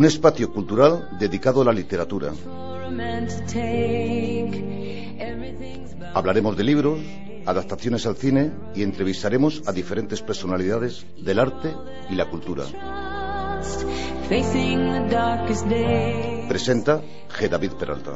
Un espacio cultural dedicado a la literatura. Hablaremos de libros, adaptaciones al cine y entrevistaremos a diferentes personalidades del arte y la cultura. Presenta G. David Peralta.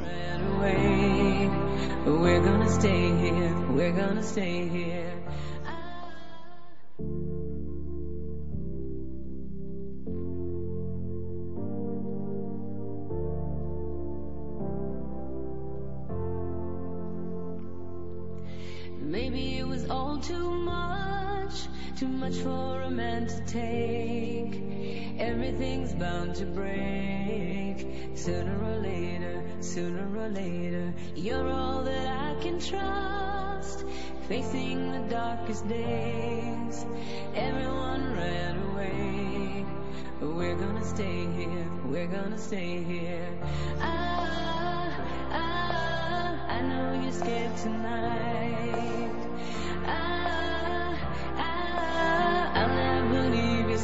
Much for a man to take. Everything's bound to break. Sooner or later, sooner or later, you're all that I can trust. Facing the darkest days, everyone ran away. We're gonna stay here, we're gonna stay here. I, I, I know you're scared tonight.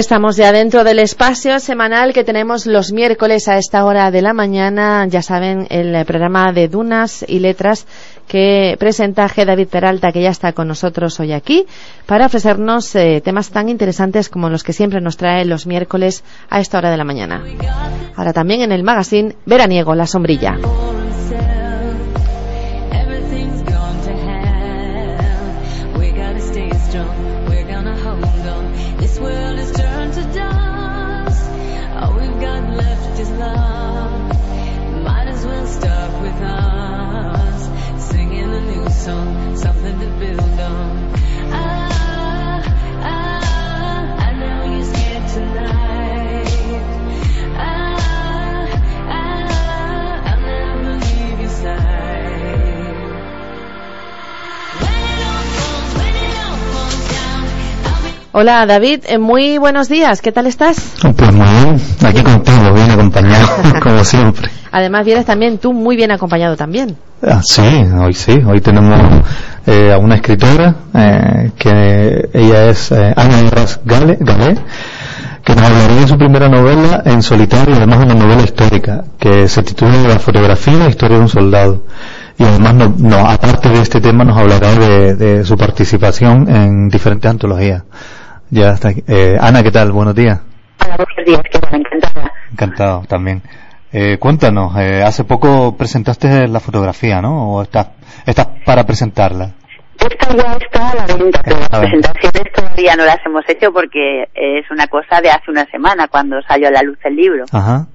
Estamos ya dentro del espacio semanal que tenemos los miércoles a esta hora de la mañana. Ya saben, el programa de Dunas y Letras que presenta G. David Peralta, que ya está con nosotros hoy aquí, para ofrecernos eh, temas tan interesantes como los que siempre nos trae los miércoles a esta hora de la mañana. Ahora también en el magazine Veraniego, La Sombrilla. Hola David, eh, muy buenos días, ¿qué tal estás? Pues muy bien, aquí contigo, bien acompañado, como siempre. Además vienes también tú muy bien acompañado también. Ah, sí, hoy sí, hoy tenemos eh, a una escritora, eh, que ella es eh, Ana Herras Gale, Galé, que nos hablaría de su primera novela en solitario y además una novela histórica, que se titula La fotografía, historia de un soldado. Y además, no, no, aparte de este tema, nos hablará de, de su participación en diferentes antologías. Ya está aquí. Eh, Ana, ¿qué tal? Buenos días. Hola, buenos días, que tal, encantada. Encantado también. Eh, cuéntanos, eh, hace poco presentaste la fotografía, ¿no? ¿O estás, estás para presentarla? Esta ya está a la venta, pero las presentaciones todavía no las hemos hecho porque es una cosa de hace una semana cuando salió a la luz el libro. Ajá.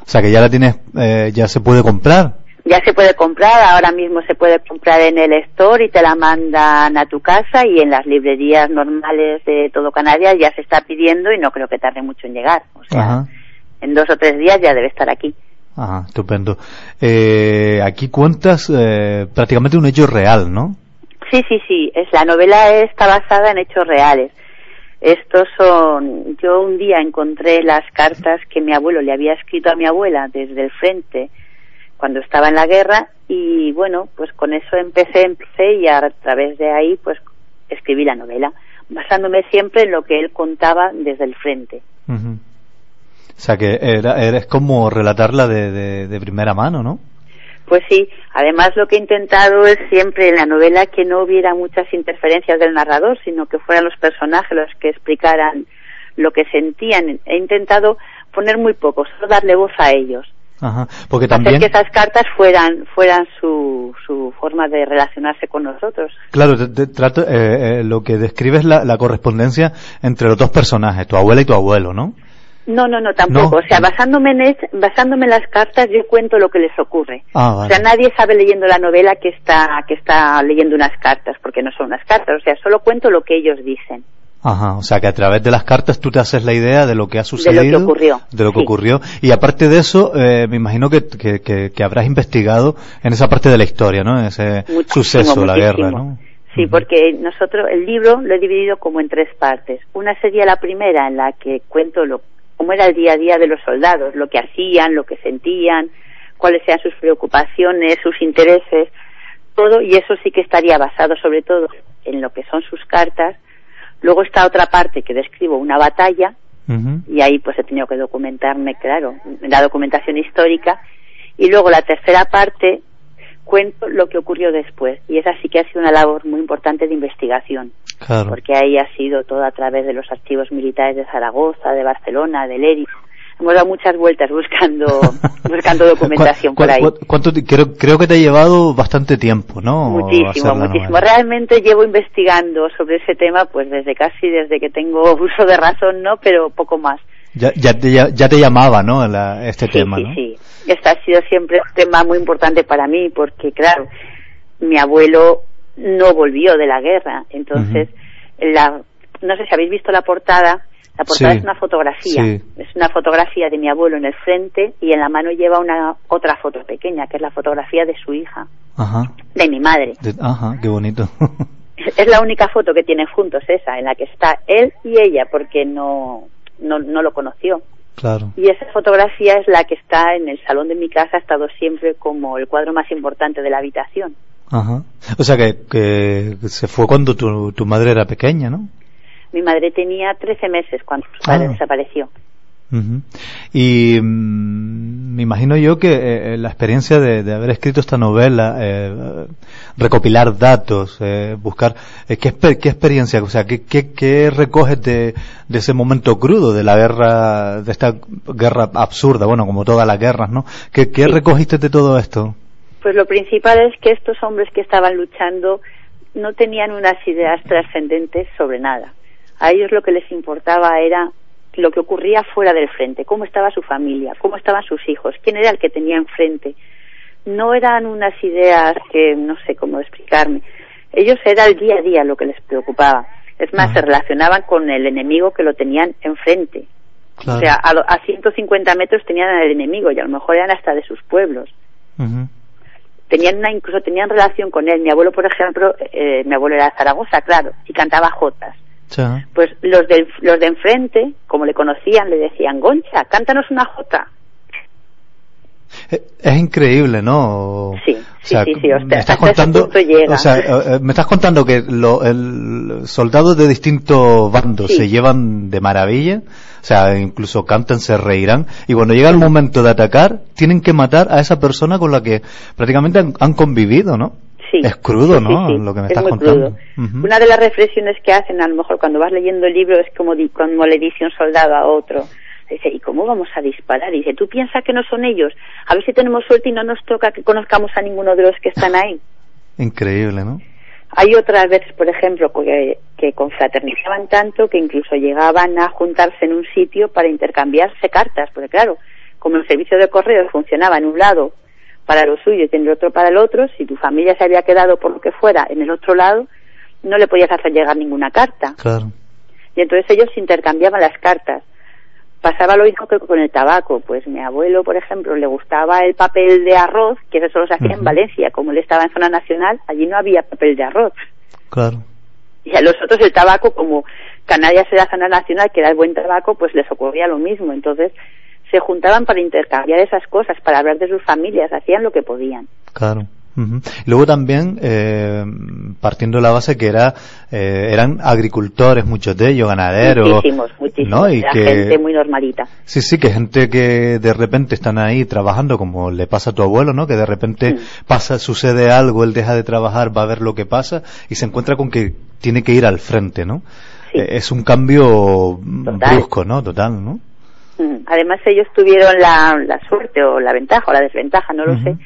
O sea que ya la tienes, eh, ya se puede comprar. Ya se puede comprar, ahora mismo se puede comprar en el store y te la mandan a tu casa y en las librerías normales de todo Canarias ya se está pidiendo y no creo que tarde mucho en llegar. O sea, Ajá. en dos o tres días ya debe estar aquí. Ajá, estupendo. Eh, aquí cuentas eh, prácticamente un hecho real, ¿no? Sí, sí, sí. Es la novela está basada en hechos reales. Estos son. Yo un día encontré las cartas que mi abuelo le había escrito a mi abuela desde el frente cuando estaba en la guerra y bueno, pues con eso empecé, empecé y a través de ahí pues escribí la novela, basándome siempre en lo que él contaba desde el frente. Ujú. O sea que era, eres como relatarla de, de, de primera mano, ¿no? Pues sí, además lo que he intentado es siempre en la novela que no hubiera muchas interferencias del narrador, sino que fueran los personajes los que explicaran lo que sentían. He intentado poner muy poco, solo darle voz a ellos. Ajá. Porque Hacer también, que esas cartas fueran, fueran su, su forma de relacionarse con nosotros. claro, te- te trato- eh, eh, lo que describe es la, la correspondencia entre los dos personajes, tu abuela y tu abuelo, ¿no? No, no, no, tampoco. No. O sea, basándome en, basándome en las cartas, yo cuento lo que les ocurre. Ah, O sea, nadie sabe leyendo la novela que está, que está leyendo unas cartas, porque no son unas cartas. O sea, solo cuento lo que ellos dicen. Ajá, o sea que a través de las cartas tú te haces la idea de lo que ha sucedido. ocurrió, De lo que sí. ocurrió. Y aparte de eso, eh, me imagino que, que, que- que habrás investigado en esa parte de la historia, ¿no? En ese Muchísimo, suceso, la muchísimo. guerra, ¿no? Sí, porque nosotros el libro lo he dividido como en tres partes. Una sería la primera en la que cuento lo cómo era el día a día de los soldados, lo que hacían, lo que sentían, cuáles eran sus preocupaciones, sus intereses, todo y eso sí que estaría basado sobre todo en lo que son sus cartas. Luego está otra parte que describo una batalla y ahí pues he tenido que documentarme, claro, la documentación histórica. Y luego la tercera parte cuento lo que ocurrió después y esa sí que ha sido una labor muy importante de investigación, Claro. porque ahí ha sido todo a través de los archivos militares de Zaragoza, de Barcelona, de Leris. Hemos dado muchas vueltas buscando buscando documentación ¿Cu- por ahí. cu- cuánto te- creo, creo que te ha llevado bastante tiempo, ¿no? Muchísimo, muchísimo. Realmente llevo investigando sobre ese tema pues desde casi desde que tengo uso de razón, ¿no? Pero poco más. Ya, ya, te, ya, ya te llamaba, ¿no? La- este sí, tema, sí, ¿no? sí. Este ha sido siempre un tema muy importante para mí porque, claro, mi abuelo no volvió de la guerra. Entonces, la, no sé si habéis visto la portada. La portada Sí, es una fotografía. sí. Es una fotografía de mi abuelo en el frente y en la mano lleva una otra foto pequeña, que es la fotografía de su hija, Ajá. de mi madre. De- ajá, qué bonito. Es la única foto que tienen juntos esa, en la que está él y ella, porque no, no, no lo conoció. claro. Y esa fotografía es la que está en el salón de mi casa, ha estado siempre como el cuadro más importante de la habitación. Ajá. O sea que, que se fue cuando tu, tu madre era pequeña, ¿no? Mi madre tenía 13 meses cuando su padre Ah. desapareció. Ujú. Y mm, me imagino yo que eh, la experiencia de, de haber escrito esta novela, eh, recopilar datos, eh, buscar, eh, ¿qué, exper- qué experiencia, o sea, qué, qué, qué recoges de, de ese momento crudo, de la guerra, de esta guerra absurda, bueno, como todas las guerras, ¿no? ¿Qué, qué Sí. recogiste de todo esto? Pues lo principal es que estos hombres que estaban luchando no tenían unas ideas trascendentes sobre nada. A ellos lo que les importaba era lo que ocurría fuera del frente, cómo estaba su familia, cómo estaban sus hijos, quién era el que tenía enfrente. No eran unas ideas que no sé cómo explicarme. Ellos era el día a día lo que les preocupaba. Es más, Ajá. se relacionaban con el enemigo que lo tenían enfrente. Claro. O sea, a, a 150 metros tenían al enemigo y a lo mejor eran hasta de sus pueblos tenían una incluso tenían relación con él mi abuelo por ejemplo eh, mi abuelo era de Zaragoza claro y cantaba jotas Pues los del los de enfrente como le conocían le decían Goncha cántanos una jota Eh, Es increíble, ¿no? Sí, sí, sí, sí, o sea, me estás contando, o sea, eh, eh, me estás contando que lo- el soldados de distintos bandos Sí. se llevan de maravilla, o sea, incluso cantan, se reirán, y cuando llega el momento de atacar, tienen que matar a esa persona con la que prácticamente han, han convivido, ¿no? Sí Es crudo, ¿no? sí, sí, Lo que me es estás muy contando. crudo. Una de las reflexiones que hacen a lo mejor cuando vas leyendo el libro es como le dice un soldado a otro Dice, ¿y cómo vamos a disparar? Dice, ¿tú piensas que no son ellos? A ver si tenemos suerte y no nos toca que conozcamos a ninguno de los que están ahí. Increíble, ¿no? Hay otras veces, por ejemplo, que, que confraternizaban tanto que incluso llegaban a juntarse en un sitio para intercambiarse cartas, porque claro, como el servicio de correos funcionaba en un lado para lo suyo y en el otro para el otro, si tu familia se había quedado por lo que fuera en el otro lado, no le podías hacer llegar ninguna carta. Claro. Y entonces ellos intercambiaban las cartas. Pasaba lo mismo que con el tabaco. Pues mi abuelo, por ejemplo, le gustaba el papel de arroz, que eso solo se hacía en. Valencia. Como él estaba en zona nacional, allí no había papel de arroz. Claro. Y a los otros el tabaco, como Canarias era zona nacional, que era el buen tabaco, pues les ocurría lo mismo. Entonces se juntaban para intercambiar esas cosas, para hablar de sus familias, hacían lo que podían. Claro. Y luego también, eh, partiendo de la base que era, eh, eran agricultores, muchos de ellos, ganaderos. muchísimos, muchísimos. ¿no? Y Era que, gente muy normalita. Sí, sí, que gente que de repente están ahí trabajando, como le pasa a tu abuelo, ¿no? Que de repente Mm. pasa, sucede algo, él deja de trabajar, va a ver lo que pasa y se encuentra con que tiene que ir al frente, ¿no? Sí. Eh, es un cambio Total. brusco, ¿no? Total, ¿no? Además ellos tuvieron la, la suerte o la ventaja o la desventaja, no lo sé,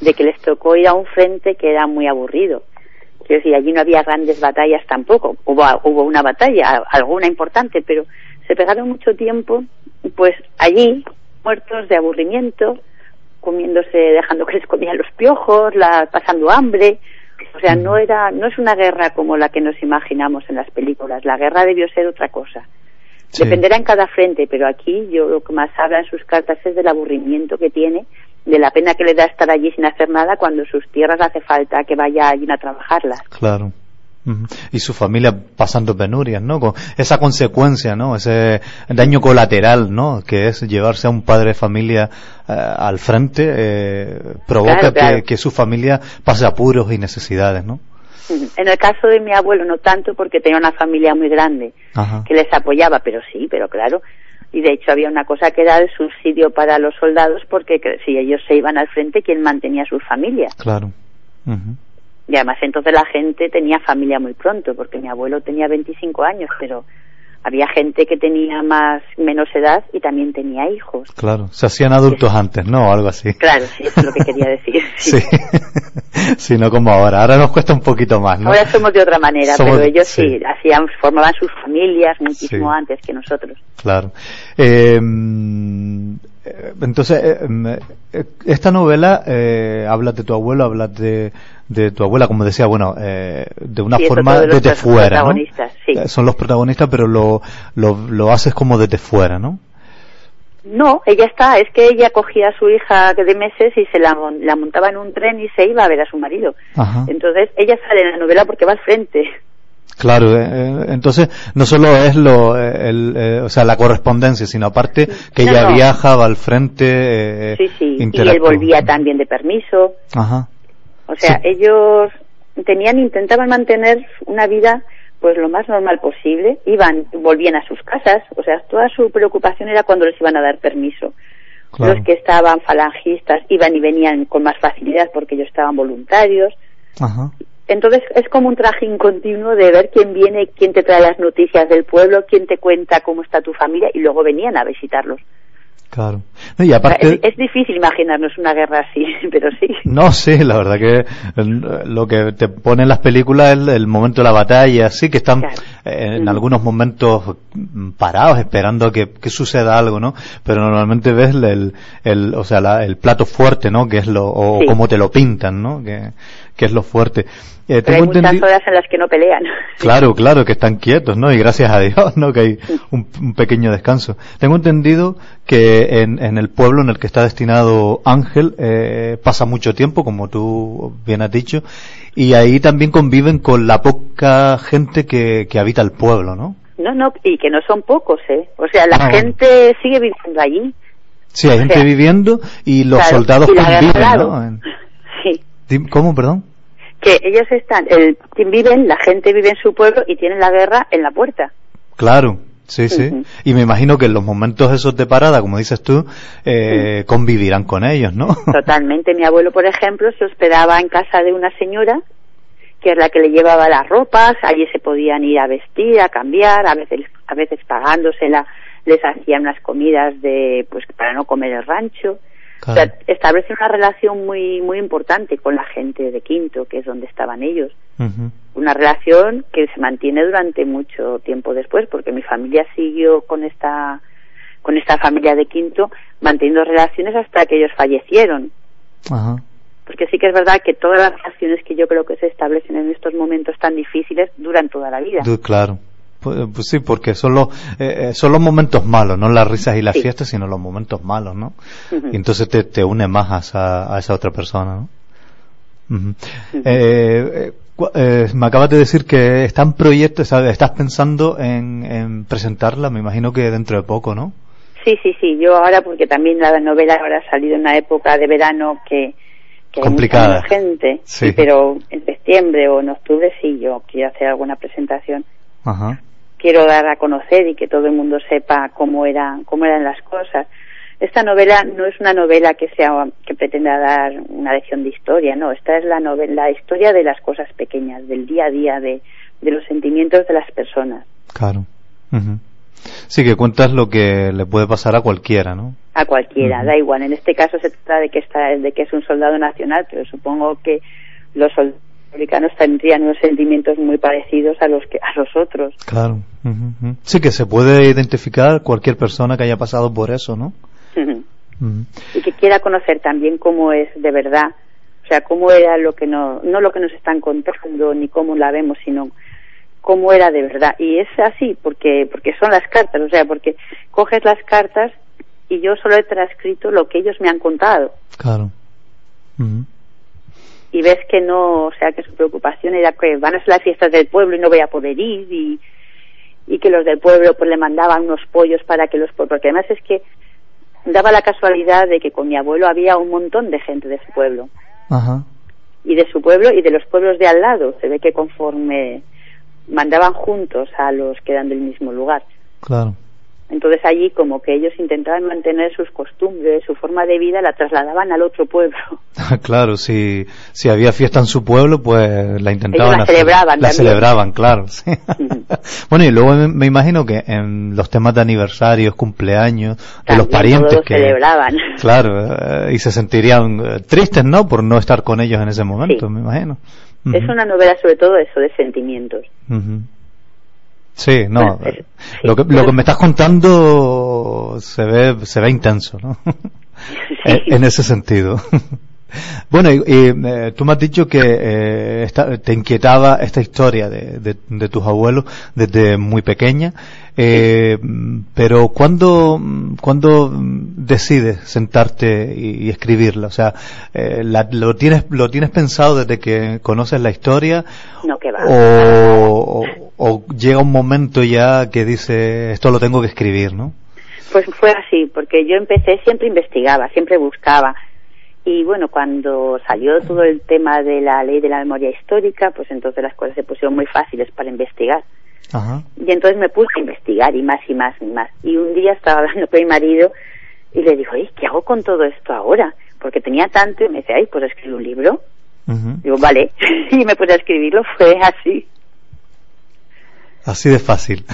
de que les tocó ir a un frente que era muy aburrido. Quiero decir, allí no había grandes batallas tampoco. Hubo, hubo una batalla, alguna importante, pero se pegaron mucho tiempo, pues allí, muertos de aburrimiento, comiéndose, dejando que les comían los piojos, la, pasando hambre. O sea, no era, no es una guerra como la que nos imaginamos en las películas. La guerra debió ser otra cosa. Sí. Dependerá en cada frente, pero aquí yo lo que más habla en sus cartas es del aburrimiento que tiene, de la pena que le da estar allí sin hacer nada cuando sus tierras hace falta que vaya alguien a trabajarlas. Claro. Y su familia pasando penurias, ¿no? Con esa consecuencia, ¿no? Ese daño colateral, ¿no? Que es llevarse a un padre de familia eh, al frente, eh, provoca Claro, claro. Que, que su familia pase apuros y necesidades, ¿no? En el caso de mi abuelo no tanto porque tenía una familia muy grande Ajá. que les apoyaba, pero sí, pero claro. Y de hecho había una cosa que era el subsidio para los soldados porque que si ellos se iban al frente, ¿quién mantenía a sus familias? Claro. Y además entonces la gente tenía familia muy pronto, porque mi abuelo tenía 25 años, pero había gente que tenía más menos edad y también tenía hijos. Claro. Se hacían adultos antes, ¿no? O algo así. Claro, sí, eso es lo que quería decir. Sí. sí, no como ahora. Ahora nos cuesta un poquito más, ¿no? Ahora somos de otra manera, Somos- pero ellos sí, hacían, formaban sus familias muchísimo antes que nosotros. Claro. Eh, mm, eh, entonces, eh, mm, eh, esta novela eh, habla de tu abuelo, habla de, de tu abuela, como decía, bueno, eh, de una Sí, forma de desde fuera, ¿no? protagonistas, sí. Eh, Son los protagonistas, pero lo, lo, lo haces como desde fuera, ¿no? No, ella está, es que ella cogía a su hija de meses y se la, mon- la montaba en un tren y se iba a ver a su marido. Ajá. Entonces ella sale en la novela porque va al frente. Claro, eh, eh, entonces no solo es lo, eh, el, eh, o sea, la correspondencia, sino aparte que No, ella no. viaja, va al frente, eh, Sí, sí. Y él volvía también de permiso. Ajá. O sea, Sí. ellos tenían, intentaban mantener una vida pues lo más normal posible. Iban, volvían a sus casas. O sea, toda su preocupación era cuando les iban a dar permiso. Claro. Los que estaban falangistas iban y venían con más facilidad porque ellos estaban voluntarios. Ajá. Entonces es como un trajín continuo de ver quién viene, quién te trae las noticias del pueblo, quién te cuenta cómo está tu familia y luego venían a visitarlos. Claro. Y aparte, es, es difícil imaginarnos una guerra así, pero sí. No, sí, la verdad que eh, lo que te pone en las películas es el, el momento de la batalla, sí, que están Claro. eh, en Ujú. algunos momentos mm, parados esperando que, que suceda algo, ¿no? Pero normalmente ves el, el o sea, la- el plato fuerte, ¿no? Que es lo, o Sí. cómo te lo pintan, ¿no? Que, que es lo fuerte. Eh, Pero hay tengo muchas horas en las que no pelean. Claro, claro, que están quietos, ¿no? Y gracias a Dios, ¿no? Que hay un, un pequeño descanso. Tengo entendido que en, en el pueblo en el que está destinado Ángel eh, pasa mucho tiempo, como tú bien has dicho, y ahí también conviven con la poca gente que, que habita el pueblo, ¿no? No, no, y que no son pocos, ¿eh? O sea, la Ah, bueno. gente sigue viviendo allí. Sí, hay O gente sea, viviendo y los Claro, soldados y conviven, ¿no? lado. En- Sí, Dim- ¿Cómo, perdón? que ellos están, el, viven, la gente vive en su pueblo y tienen la guerra en la puerta. Claro, sí, sí. Y me imagino que en los momentos esos de parada, como dices tú, eh, convivirán con ellos, ¿no? Totalmente. Mi abuelo, por ejemplo, se hospedaba en casa de una señora que es la que le llevaba las ropas, allí se podían ir a vestir, a cambiar, a veces, a veces pagándosela les hacían unas comidas de, pues, para no comer el rancho. O sea, establece una relación muy, muy importante con la gente de Quinto, que es donde estaban ellos. Una relación que se mantiene durante mucho tiempo después, porque mi familia siguió con esta, con esta familia de Quinto, manteniendo relaciones hasta que ellos fallecieron. Ajá. Porque sí que es verdad que todas las relaciones que yo creo que se establecen en estos momentos tan difíciles duran toda la vida. Claro. Pues, pues sí, porque son los, eh, eh, son los momentos malos, no las risas y las Sí. fiestas, sino los momentos malos, ¿no? Y entonces te, te une más a esa, a esa otra persona, ¿no? Eh, eh, eh, me acabas de decir que están proyectos, ¿sabes? estás pensando en, en presentarla, me imagino que dentro de poco, ¿no? Sí, sí, sí. Yo ahora, porque también la novela ahora ha salido en una época de verano que, que hay Complicada. mucha menos gente. Sí. pero en septiembre o en octubre sí, yo quiero hacer alguna presentación. Ajá. Quiero dar a conocer y que todo el mundo sepa cómo eran, cómo eran las cosas. Esta novela no es una novela que sea que pretenda dar una lección de historia, no. Esta es la novela, la historia de las cosas pequeñas, del día a día, de, de los sentimientos de las personas. Claro. Ujú. Sí, que cuentas lo que le puede pasar a cualquiera, ¿no? A cualquiera, da igual. En este caso se trata de que, está, de que es un soldado nacional, pero supongo que los soldados americanos tendrían unos sentimientos muy parecidos a los que a los otros. Claro. Sí, que se puede identificar cualquier persona que haya pasado por eso, ¿no? Y que quiera conocer también cómo es de verdad, o sea, cómo era lo que no, no lo que nos están contando ni cómo la vemos, sino cómo era de verdad. Y es así, porque, porque son las cartas, o sea, porque coges las cartas y yo solo he transcrito lo que ellos me han contado. Claro. Y ves que no, o sea, que su preocupación era que van a ser las fiestas del pueblo y no voy a poder ir y, y que los del pueblo pues le mandaban unos pollos para que los porque además es que daba la casualidad de que con mi abuelo había un montón de gente de su pueblo Ajá. y de su pueblo y de los pueblos de al lado. Se ve que conforme mandaban juntos a los que eran del mismo lugar. Claro. Entonces allí como que ellos intentaban mantener sus costumbres, su forma de vida, la trasladaban al otro pueblo. claro, si, si había fiesta en su pueblo, pues la intentaban Ellos la hacer. celebraban La también. celebraban, claro. sí. bueno, y luego me, me imagino que en los temas de aniversarios, cumpleaños, de los parientes todos que... celebraban. Claro, eh, y se sentirían eh, tristes, ¿no? Por no estar con ellos en ese momento, me imagino. Es una novela sobre todo eso, de sentimientos. Sí, no. Bueno, eh, lo, que, lo que me estás contando se ve, se ve intenso, ¿no? Eh, en ese sentido. Bueno, y, y, eh, tú me has dicho que eh, esta- te inquietaba esta historia de, de- de tus abuelos desde muy pequeña, eh, pero ¿cuándo, cuándo decides sentarte y, y escribirla? O sea, eh, la- ¿lo, tienes, ¿lo tienes pensado desde que conoces la historia? No, que va. o, o- o llega un momento ya que dice esto lo tengo que escribir, ¿no? Pues fue así, porque yo empecé, siempre investigaba, siempre buscaba. Y bueno, cuando salió todo el tema de la ley de la memoria histórica, pues entonces las cosas se pusieron muy fáciles para investigar. Ajá. Y entonces me puse a investigar y más y más y más. Y un día estaba hablando con mi marido y le digo, "Ey, ¿qué hago con todo esto ahora? Porque tenía tanto y me dice, ay, pues escribir un libro. Digo, vale. y me puse a escribirlo, fue así. Así de fácil.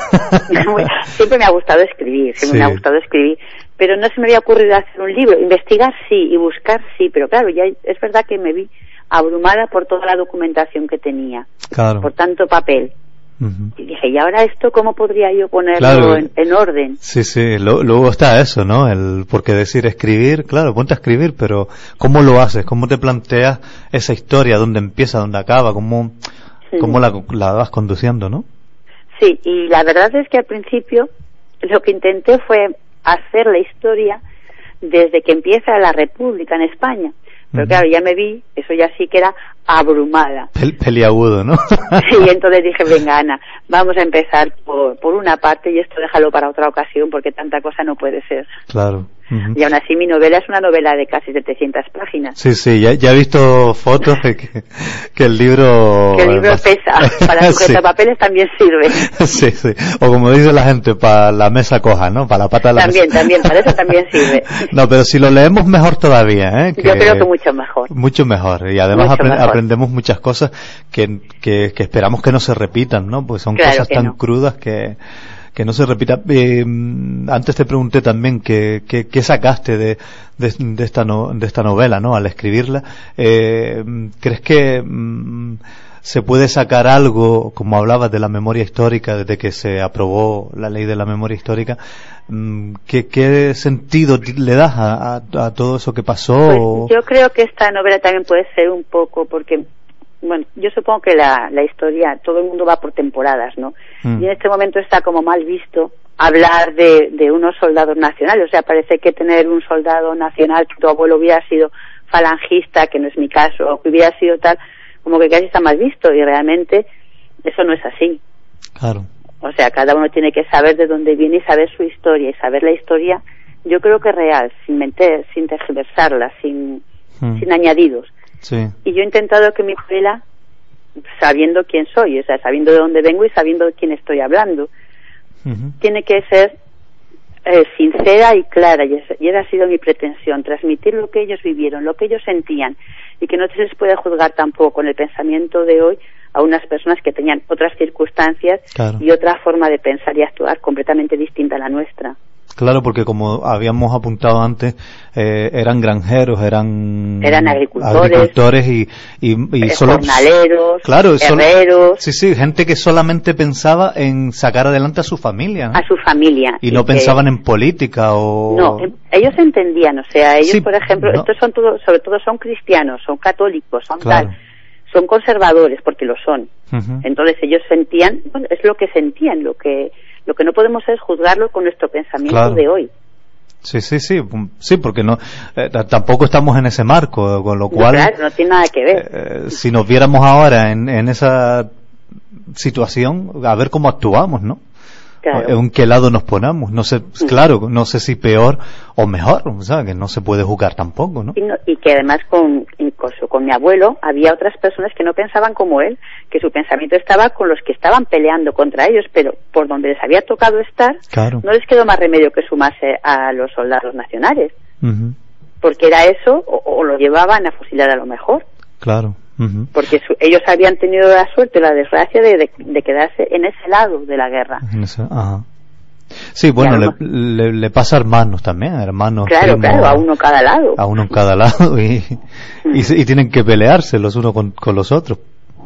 siempre me ha gustado escribir, siempre Sí. me ha gustado escribir, pero no se me había ocurrido hacer un libro. Investigar sí y buscar sí, pero claro, ya es verdad que me vi abrumada por toda la documentación que tenía, claro. por tanto papel. Y dije, ¿y ahora esto cómo podría yo ponerlo Claro. en, en orden? Sí, sí, lo- luego está eso, ¿no? El, porque decir escribir, claro, ponte a escribir, pero ¿cómo lo haces? ¿Cómo te planteas esa historia? ¿Dónde empieza? ¿Dónde acaba? ¿Cómo, Sí. cómo la, la vas conduciendo, no? Sí, y la verdad es que al principio lo que intenté fue hacer la historia desde que empieza la República en España. Pero claro, ya me vi, eso ya sí que era abrumada. Pel- peliagudo, ¿no? Y entonces dije, venga Ana, vamos a empezar por, por una parte y esto déjalo para otra ocasión porque tanta cosa no puede ser. claro. Ujú. Y aún así mi novela es una novela de casi 700 páginas. Sí, sí, ya, ya he visto fotos de que, que el libro... Que el libro es pesa, para Sí. sujetapapeles también sirve. Sí, sí. O como dice la gente, para la mesa coja, ¿no? Para la pata de la También, mesa. también, para eso también sirve. No, pero si lo leemos mejor todavía, ¿eh? Yo creo que mucho mejor. Mucho mejor. Y además apre- mejor. aprendemos muchas cosas que, que, que esperamos que no se repitan, ¿no? Pues son Claro cosas que tan no. crudas que, que no se repitan. Eh, antes te pregunté también qué qué sacaste de, de, esta no- de esta novela, ¿no? Al escribirla. Eh, ¿Crees que mm, se puede sacar algo, como hablabas de la memoria histórica, desde que se aprobó la ley de la memoria histórica? mm, ¿Qué, qué sentido ti- le das a todo eso que pasó? Pues yo creo que esta novela también puede ser un poco porque bueno, yo supongo que la, la historia, todo el mundo va por temporadas, ¿no? Mm. Y en este momento está como mal visto hablar de, de unos soldados nacionales. O sea, parece que tener un soldado nacional, que tu abuelo hubiera sido falangista, que no es mi caso, o que hubiera sido tal, como que casi está mal visto. Y realmente eso no es así. Claro. O sea, cada uno tiene que saber de dónde viene y saber su historia. Y saber la historia, yo creo que real, sin mentir, sin tergiversarla, sin, Mm. sin añadidos. Sí. Y yo he intentado que mi novela, sabiendo quién soy, o sea, sabiendo de dónde vengo y sabiendo de quién estoy hablando, tiene que ser eh, sincera y clara, y, es- y esa ha sido mi pretensión, transmitir lo que ellos vivieron, lo que ellos sentían, y que no se les puede juzgar tampoco con el pensamiento de hoy a unas personas que tenían otras circunstancias Claro. y otra forma de pensar y actuar completamente distinta a la nuestra. Claro, porque como habíamos apuntado antes, eh, eran granjeros, eran, Eran agricultores. agricultores y, y, y Eh, solo, jornaleros, claro, solo- sí, sí, gente que solamente pensaba en sacar adelante a su familia ¿no? a su familia. y no que- pensaban en política o No, em- ellos entendían, o sea, ellos, Sí, por ejemplo, no. estos son todos, sobre todo son cristianos, son católicos, son Claro. tal, son conservadores porque lo son. Entonces ellos sentían, bueno, es lo que sentían, lo que lo que no podemos es juzgarlo con nuestro pensamiento Claro. de hoy. Sí, sí, sí, pum, sí, porque no, eh, tampoco estamos en ese marco, con lo No, cual, claro, no tiene nada que ver. eh, si nos viéramos ahora en, en esa situación, a ver cómo actuamos, ¿no? Claro. ¿En qué lado nos ponemos? No sé, claro, no sé si peor o mejor, o sea, que no se puede jugar tampoco, ¿no? Y, no- y que además con, incluso con mi abuelo había otras personas que no pensaban como él, que su pensamiento estaba con los que estaban peleando contra ellos, pero por donde les había tocado estar, Claro. no les quedó más remedio que sumarse a los soldados nacionales, porque era eso o, o lo llevaban a fusilar a lo mejor, Claro. Porque su- ellos habían tenido la suerte, la desgracia de, de- de quedarse en ese lado de la guerra. Ese- ajá. Sí, bueno, Y le, le- le pasa a hermanos también, hermanos. Claro, primos, claro, a uno cada lado. a uno en cada lado y, y, se- y tienen que pelearse los unos con, con los otros.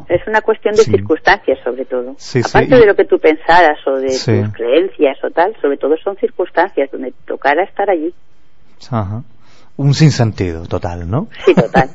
Es una cuestión de Sí. circunstancias, sobre todo. Sí, sí, Aparte y- de lo que tú pensaras o de Sí. tus creencias o tal, sobre todo son circunstancias donde te tocara estar allí. Ajá. Un sinsentido total, ¿no? Sí, total.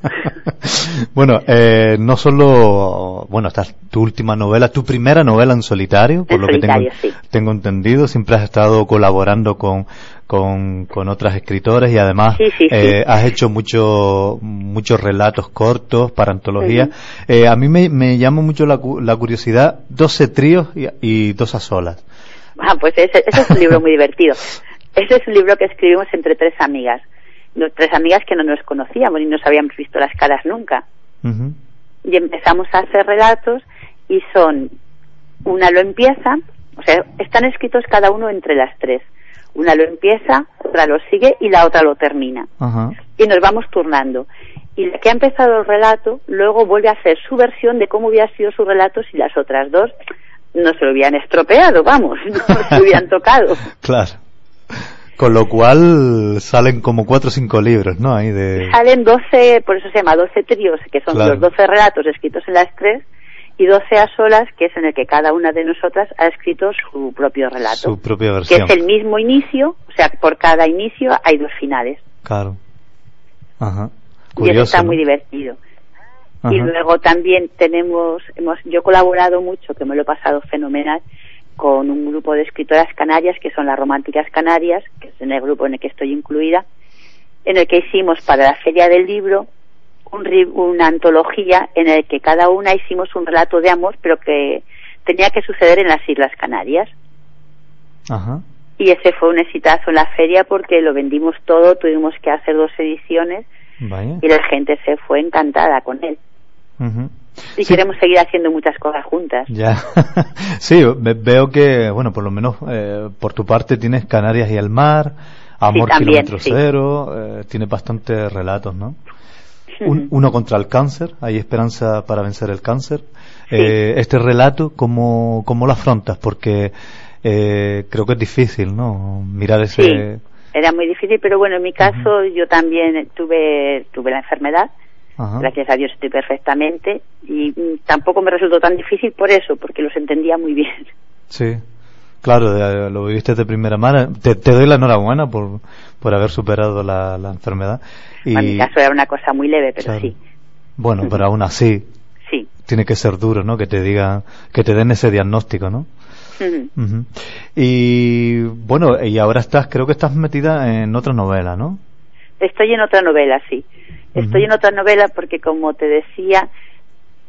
bueno, eh, no solo, bueno, esta es tu última novela, tu primera novela en solitario, por En lo que tengo, solitario, sí. tengo entendido, siempre has estado colaborando con, con, con otras escritoras y además Sí, sí, sí. eh, has hecho mucho, muchos relatos cortos para antología. Ujú. Eh, a mí me, me llama mucho la, la curiosidad, 12 tríos y, y dos a solas. Ah, pues ese, ese es un libro muy divertido. Ese es un libro que escribimos entre tres amigas. Tres amigas que no nos conocíamos y no nos habíamos visto las caras nunca. Y empezamos a hacer relatos y son, una lo empieza, o sea, están escritos cada uno entre las tres. Una lo empieza, otra lo sigue y la otra lo termina. Y nos vamos turnando. Y la que ha empezado el relato luego vuelve a hacer su versión de cómo hubiera sido su relato si las otras dos no se lo hubieran estropeado, vamos, no se hubieran tocado. Claro. Con lo cual salen como cuatro o cinco libros, ¿no? Ahí de... Salen 12, por eso se llama 12 tríos, que son Claro. los 12 relatos escritos en las tres, y 12 a solas, que es en el que cada una de nosotras ha escrito su propio relato. Su propia que versión. es el mismo inicio, o sea, por cada inicio hay dos finales. Claro. Ajá. y eso Curioso. está ¿no? muy divertido. Ajá. Y luego también tenemos, hemos, yo he colaborado mucho, que me lo he pasado fenomenal, con un grupo de escritoras canarias, que son las Románticas Canarias, que es en el grupo en el que estoy incluida, en el que hicimos para la Feria del Libro un una antología en el que cada una hicimos un relato de amor, pero que tenía que suceder en las Islas Canarias. Ajá. Y ese fue un exitazo en la feria porque lo vendimos todo, tuvimos que hacer dos ediciones Vaya. y la gente se fue encantada con él. Ujú. Y Sí. queremos seguir haciendo muchas cosas juntas. Ya. sí, ve- veo que, bueno, por lo menos eh, por tu parte tienes Canarias y el mar, Amor también, Kilómetro sí. Cero, eh, tiene bastantes relatos, ¿no? Un- uno contra el cáncer, hay esperanza para vencer el cáncer. Eh, este relato, ¿cómo, ¿cómo lo afrontas? Porque eh, creo que es difícil, ¿no? Mirar ese... Sí, era muy difícil, pero bueno, en mi caso yo también tuve, tuve la enfermedad. Ajá. Gracias a Dios estoy perfectamente y mm, tampoco me resultó tan difícil por eso, porque los entendía muy bien. Sí, claro, de- lo viviste de primera mano. Te, te doy la enhorabuena por, por haber superado la, la enfermedad. Y, En mi caso era una cosa muy leve, pero claro. sí, Bueno, pero aún así sí. tiene que ser duro, ¿no? Que te digan, que te den ese diagnóstico, ¿no? Y bueno, y ahora estás, creo que estás metida en otra novela, ¿no? Estoy en otra novela, sí. Estoy en otra novela porque, como te decía,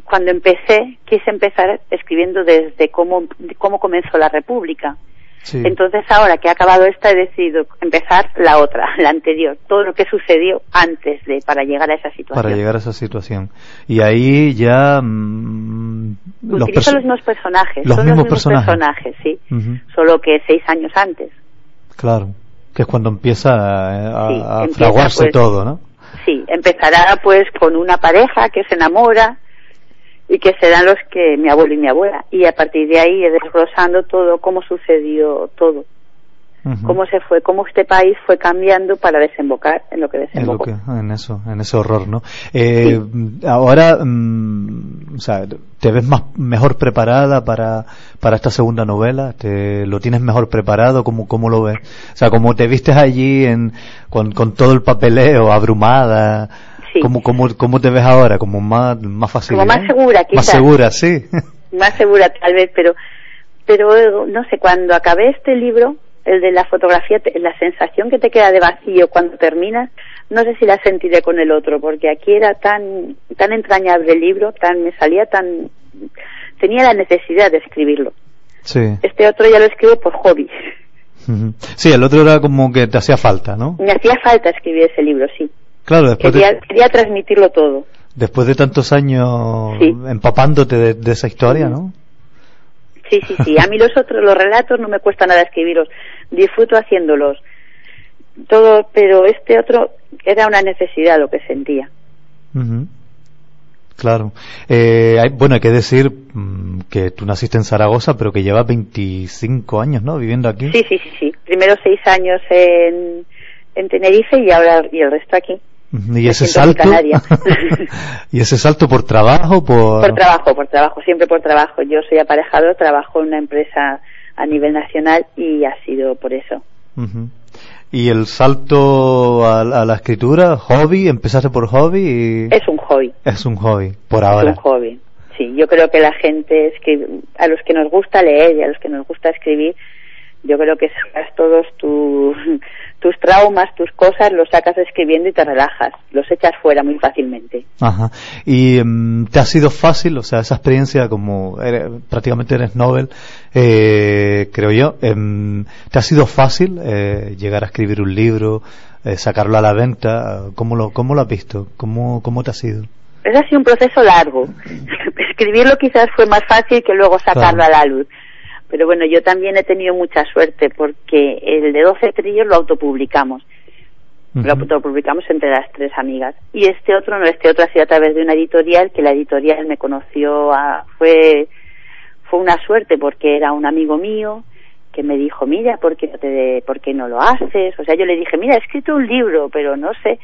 cuando empecé, quise empezar escribiendo desde cómo, cómo comenzó la República. Sí. Entonces, ahora que ha acabado esta, he decidido empezar la otra, la anterior, todo lo que sucedió antes de para llegar a esa situación. para llegar a esa situación. Y ahí ya mm, los, Utilizo los mismos personajes, los son mismos los mismos personajes, sí, solo que seis años antes. Claro, que es cuando empieza a, a- Sí, a empieza, fraguarse pues, todo, ¿no? Sí, empezará pues con una pareja que se enamora y que serán los que mi abuelo y mi abuela. Y a partir de ahí desglosando todo, cómo sucedió todo. Cómo se fue, cómo este país fue cambiando para desembocar en lo que En, lo desembocó. que, en eso, en ese horror, ¿no? Eh, Ahora, mm, o sea, ¿te ves más, mejor preparada para, para esta segunda novela? ¿Te, ¿Lo tienes mejor preparado? ¿Cómo, cómo lo ves? O sea, como te vistes allí en, con, con todo el papeleo, abrumada, Sí. ¿cómo, cómo, cómo te ves ahora? ¿Como más, más fácil? Como más segura, Más quizás. segura, sí. más segura tal vez, pero pero no sé, cuando acabé este libro, el de la fotografía, la sensación que te queda de vacío cuando terminas, no sé si la sentiré con el otro, porque aquí era tan tan entrañable el libro, tan me salía tan tenía la necesidad de escribirlo. sí. Este otro ya lo escribo por hobby. Sí, el otro era como que te hacía falta, ¿no? Me hacía falta escribir ese libro, sí. Claro, después de, Quería, quería transmitirlo todo. después de tantos años Sí. empapándote de, de esa historia, ¿no? Sí, sí, sí. A mí los otros, los relatos no me cuesta nada escribirlos. Disfruto haciéndolos. Todo, pero este otro era una necesidad lo que sentía. Claro. Eh, hay- bueno, hay que decir mm, que tú naciste en Zaragoza, pero que llevas 25 años, ¿no? Viviendo aquí. Sí, sí, sí, sí. Primero seis años en, en Tenerife y ahora y el resto aquí. Y ese salto. y ese salto por trabajo, por. Por trabajo, por trabajo, siempre por trabajo. Yo soy aparejado, trabajo en una empresa a nivel nacional y ha sido por eso. Y el salto a, a la escritura, hobby, empezaste por hobby y Es un hobby. es un hobby, por Es ahora. un hobby. Sí, yo creo que la gente es a los que nos gusta leer y a los que nos gusta escribir, yo creo que sacas todos tus tus traumas, tus cosas, los sacas escribiendo y te relajas, los echas fuera muy fácilmente. Ajá. ¿Y mm, te ha sido fácil, o sea, esa experiencia como eres- prácticamente eres Nobel, eh, creo yo, em, ¿te ha sido fácil eh, llegar a escribir un libro, eh, sacarlo a la venta? ¿Cómo lo, cómo lo has visto? ¿Cómo, cómo te ha sido? Ese ha sido un proceso largo. Escribirlo quizás fue más fácil que luego sacarlo Claro. a la luz. Pero bueno, yo también he tenido mucha suerte porque el de 12 trillos lo autopublicamos. Lo autopublicamos entre las tres amigas. Y este otro no, este otro ha sido a través de una editorial que la editorial me conoció, a, fue, fue una suerte porque era un amigo mío que me dijo, mira, ¿por qué no, te, ¿por qué no lo haces? O sea, yo le dije, mira, he escrito un libro, pero no sé.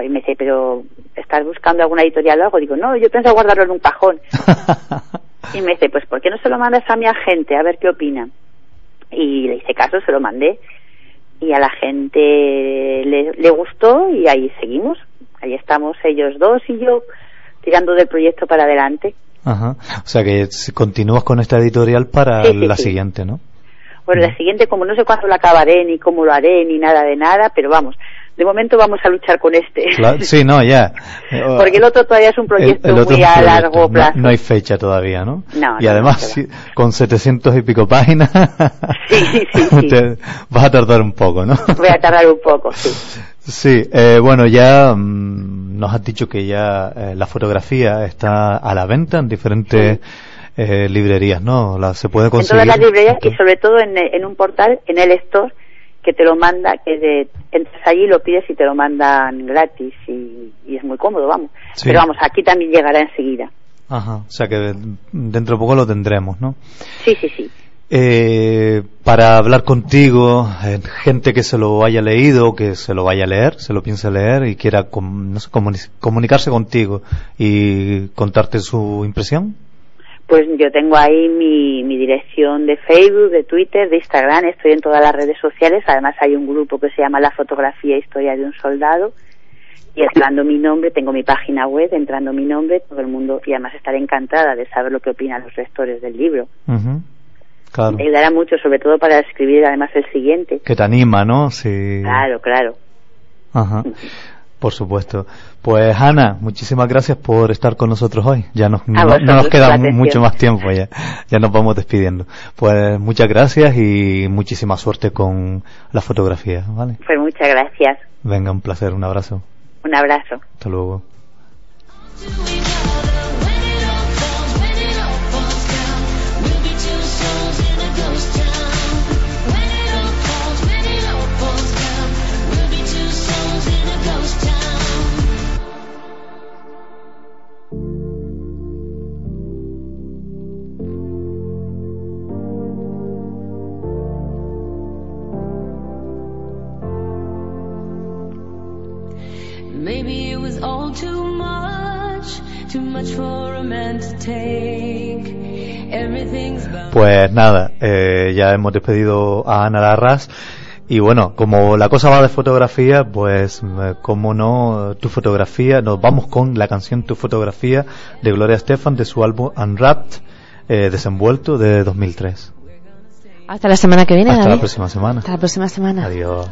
Y me dice, pero ¿estás buscando alguna editorial o algo? Digo, no, yo pienso guardarlo en un cajón. Y me dice, pues ¿por qué no se lo mandas a mi agente a ver qué opina? Y le hice caso, se lo mandé. Y a la gente le, le gustó y ahí seguimos. Ahí estamos ellos dos y yo tirando del proyecto para adelante. Ajá. O sea que continúas con esta editorial para Sí, sí, la sí. siguiente, ¿no? Bueno, la siguiente, como no sé cuándo la acabaré, ni cómo lo haré, ni nada de nada, pero vamos, de momento vamos a luchar con este. Claro, sí, no, ya. Porque el otro todavía es un El- proyecto el otro muy un a proyecto, largo no- plazo. No, hay fecha todavía, ¿no? No, y no, además, no, con 700 y pico páginas, Sí, sí, te- vas a tardar un poco, ¿no? Voy a tardar un poco, sí. Sí, eh, bueno, ya mm, nos has dicho que ya eh, la fotografía está a la venta en diferentes eh, librerías, ¿no? La, se puede En conseguir. todas las librerías y sobre todo en, en un portal, en el store, que te lo manda, que de, entras allí, lo pides y te lo mandan gratis y, y es muy cómodo, vamos. Sí. Pero vamos, aquí también llegará enseguida. Ajá, o sea que dentro de poco lo tendremos, ¿no? Sí, sí, sí. Eh, para hablar contigo, eh, gente que se lo haya leído, que se lo vaya a leer, se lo piense leer y quiera com- no sé, comuni- comunicarse contigo y contarte su impresión. Pues yo tengo ahí mi, mi dirección de Facebook, de Twitter, de Instagram, estoy en todas las redes sociales, además hay un grupo que se llama La Fotografía e Historia de un Soldado, y entrando mi nombre, tengo mi página web, entrando mi nombre, todo el mundo, y además estaré encantada de saber lo que opinan los lectores del libro. Ujú, Claro. Me ayudará mucho, sobre todo para escribir además el siguiente. Que te anima, ¿no? Sí. Claro, claro. Ajá. Por supuesto. Pues Ana, muchísimas gracias por estar con nosotros hoy. Ya nos, no, nos queda mucho más tiempo ya. Ya nos vamos despidiendo. Pues muchas gracias y muchísima suerte con la fotografía, ¿vale? Pues muchas gracias. Venga, un placer, un abrazo. Un abrazo. Hasta luego. Maybe it was all too much, too much for a man to take. Pues nada, eh, ya hemos despedido a Ana Larras. Y bueno, como la cosa va de fotografía, pues eh, como no, tu fotografía, nos vamos con la canción Tu fotografía de Gloria Estefan de su álbum Unwrapped, eh, desenvuelto de 2003. Hasta la semana que viene. Hasta David. la próxima semana. Hasta la próxima semana. Adiós.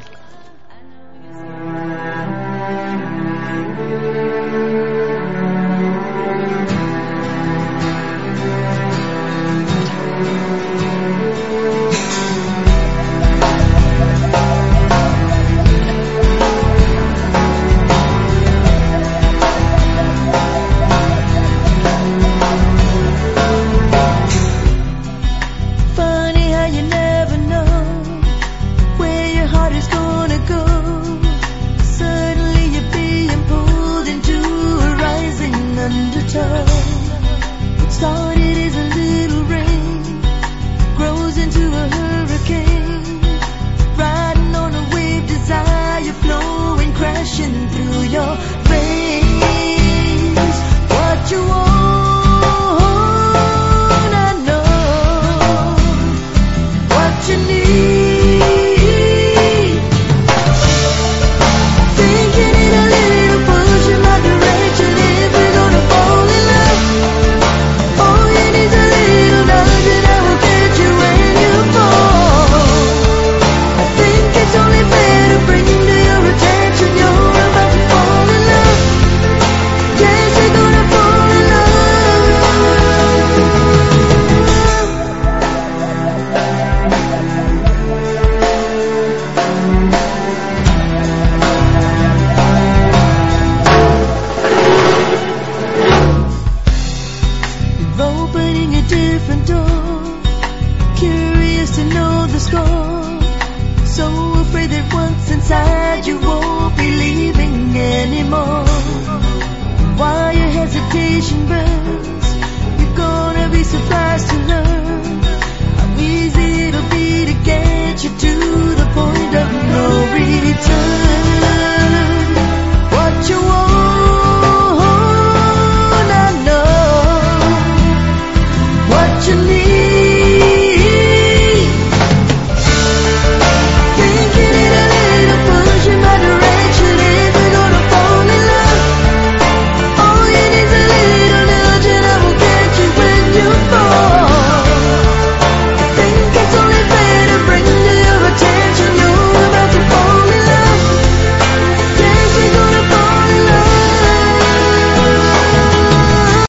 自